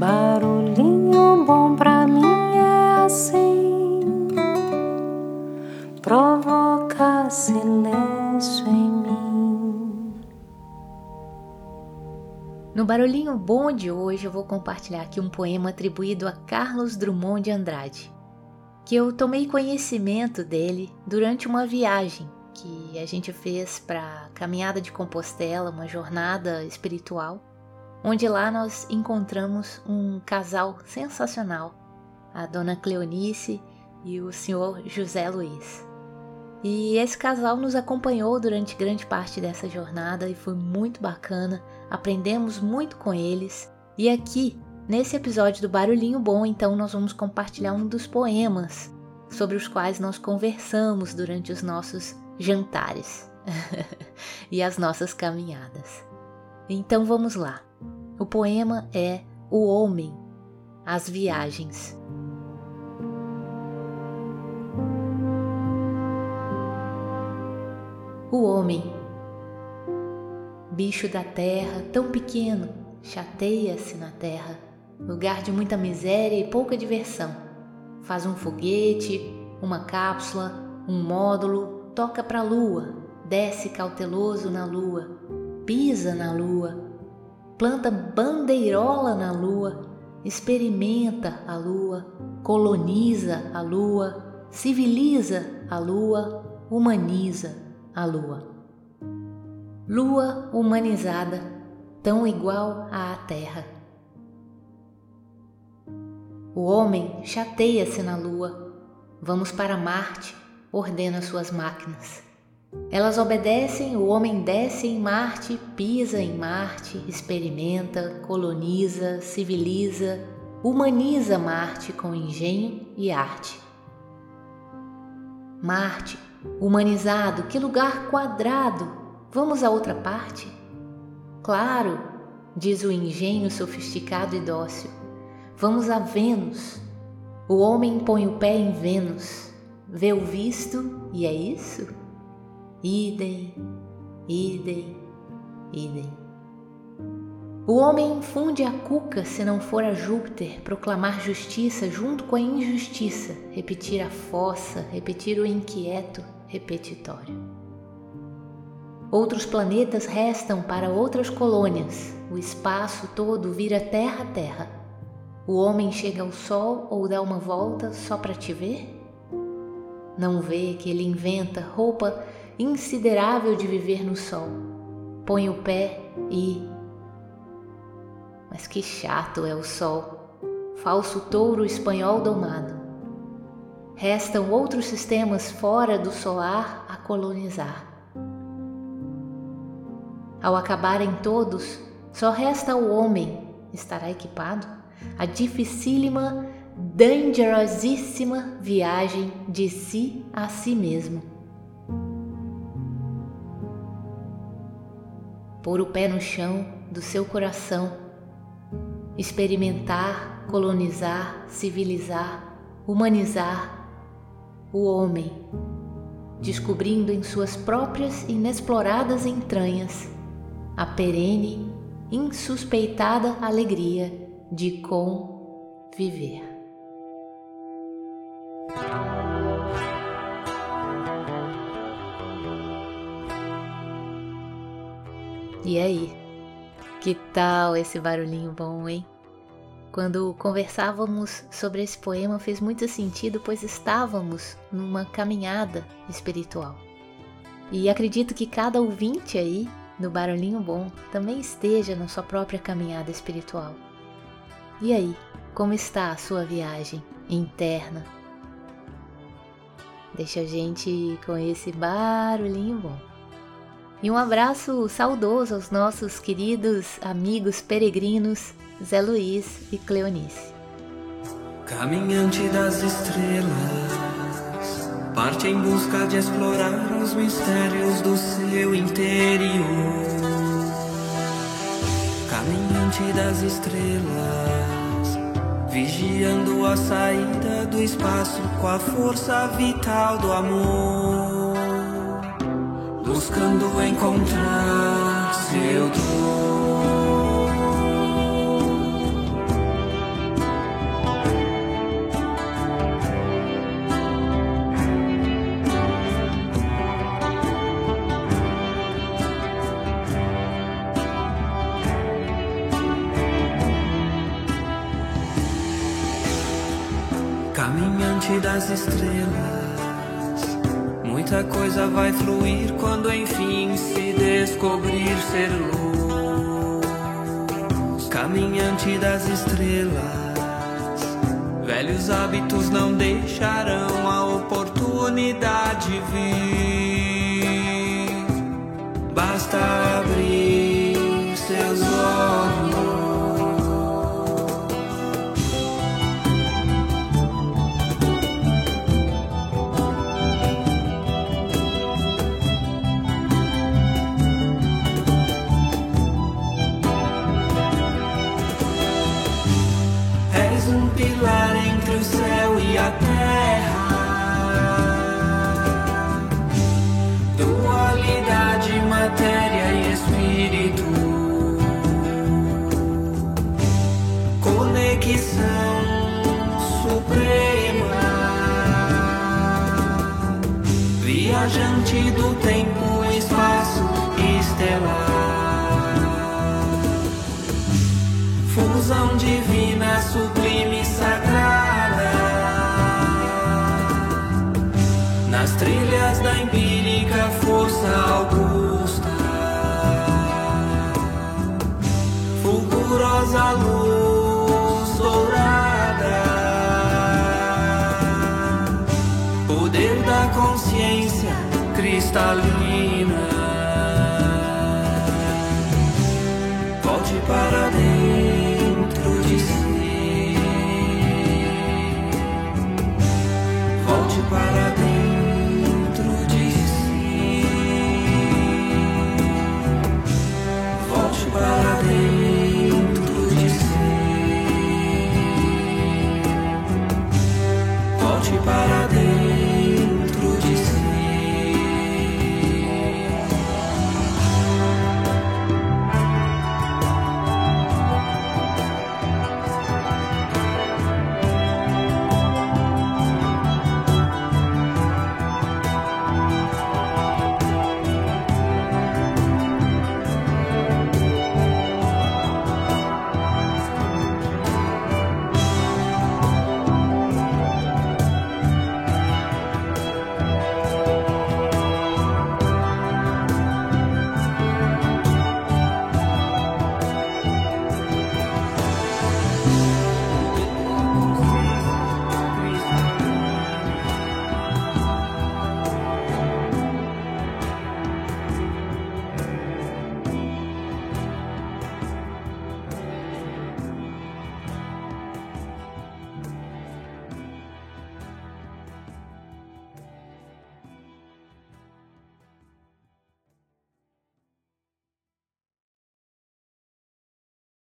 Barulhinho bom pra mim é assim, provoca silêncio em mim. No Barulhinho Bom de hoje eu vou compartilhar aqui um poema atribuído a Carlos Drummond de Andrade, que eu tomei conhecimento dele durante uma viagem que a gente fez para Caminhada de Compostela, uma jornada espiritual onde lá nós encontramos um casal sensacional, a dona Cleonice e o senhor José Luiz. E esse casal nos acompanhou durante grande parte dessa jornada e foi muito bacana, aprendemos muito com eles. E aqui, nesse episódio do Barulhinho Bom, então nós vamos compartilhar um dos poemas sobre os quais nós conversamos durante os nossos jantares e as nossas caminhadas. Então vamos lá. O poema é O Homem, As Viagens. O homem, bicho da terra, tão pequeno, chateia-se na terra, lugar de muita miséria e pouca diversão. Faz um foguete, uma cápsula, um módulo, toca para a lua, desce cauteloso na lua, pisa na lua, planta bandeirola na lua, experimenta a lua, coloniza a lua, civiliza a lua, humaniza a lua. Lua humanizada, tão igual à Terra. O homem chateia-se na lua. Vamos para Marte, ordena suas máquinas. Elas obedecem, o homem desce em Marte, pisa em Marte, experimenta, coloniza, civiliza, humaniza Marte com engenho e arte. Marte, humanizado, que lugar quadrado! Vamos a outra parte? Claro, diz o engenho sofisticado e dócil. Vamos a Vênus. O homem põe o pé em Vênus, vê o visto e é isso? Idem, idem, idem. O homem infunde a cuca se não for a Júpiter proclamar justiça junto com a injustiça, repetir a fossa, repetir o inquieto repetitório. Outros planetas restam para outras colônias, o espaço todo vira terra a terra. O homem chega ao Sol ou dá uma volta só para te ver? Não vê que ele inventa roupa insiderável de viver no sol. Põe o pé e. Mas que chato é o sol, falso touro espanhol domado. Restam outros sistemas fora do solar a colonizar. Ao acabarem todos, só resta o homem, estará equipado, a dificílima, dangerosíssima viagem de si a si mesmo. Pôr o pé no chão do seu coração, experimentar, colonizar, civilizar, humanizar o homem, descobrindo em suas próprias inexploradas entranhas a perene, insuspeitada alegria de conviver. E aí? Que tal esse barulhinho bom, hein? Quando conversávamos sobre esse poema fez muito sentido, pois estávamos numa caminhada espiritual. E acredito que cada ouvinte aí do Barulhinho Bom também esteja na sua própria caminhada espiritual. E aí, como está a sua viagem interna? Deixa a gente com esse barulhinho bom. E um abraço saudoso aos nossos queridos amigos peregrinos Zé Luiz e Cleonice. Caminhante das estrelas, parte em busca de explorar os mistérios do seu interior. Caminhante das estrelas, vigiando a saída do espaço com a força vital do amor buscando encontrar seu Caminhante das estrelas. Muita coisa vai fluir quando enfim se descobrir ser luz. Caminhante das estrelas. Velhos hábitos não deixarão Viajante do tempo, espaço estelar. Fusão divina, sublime, cristalina. Volte para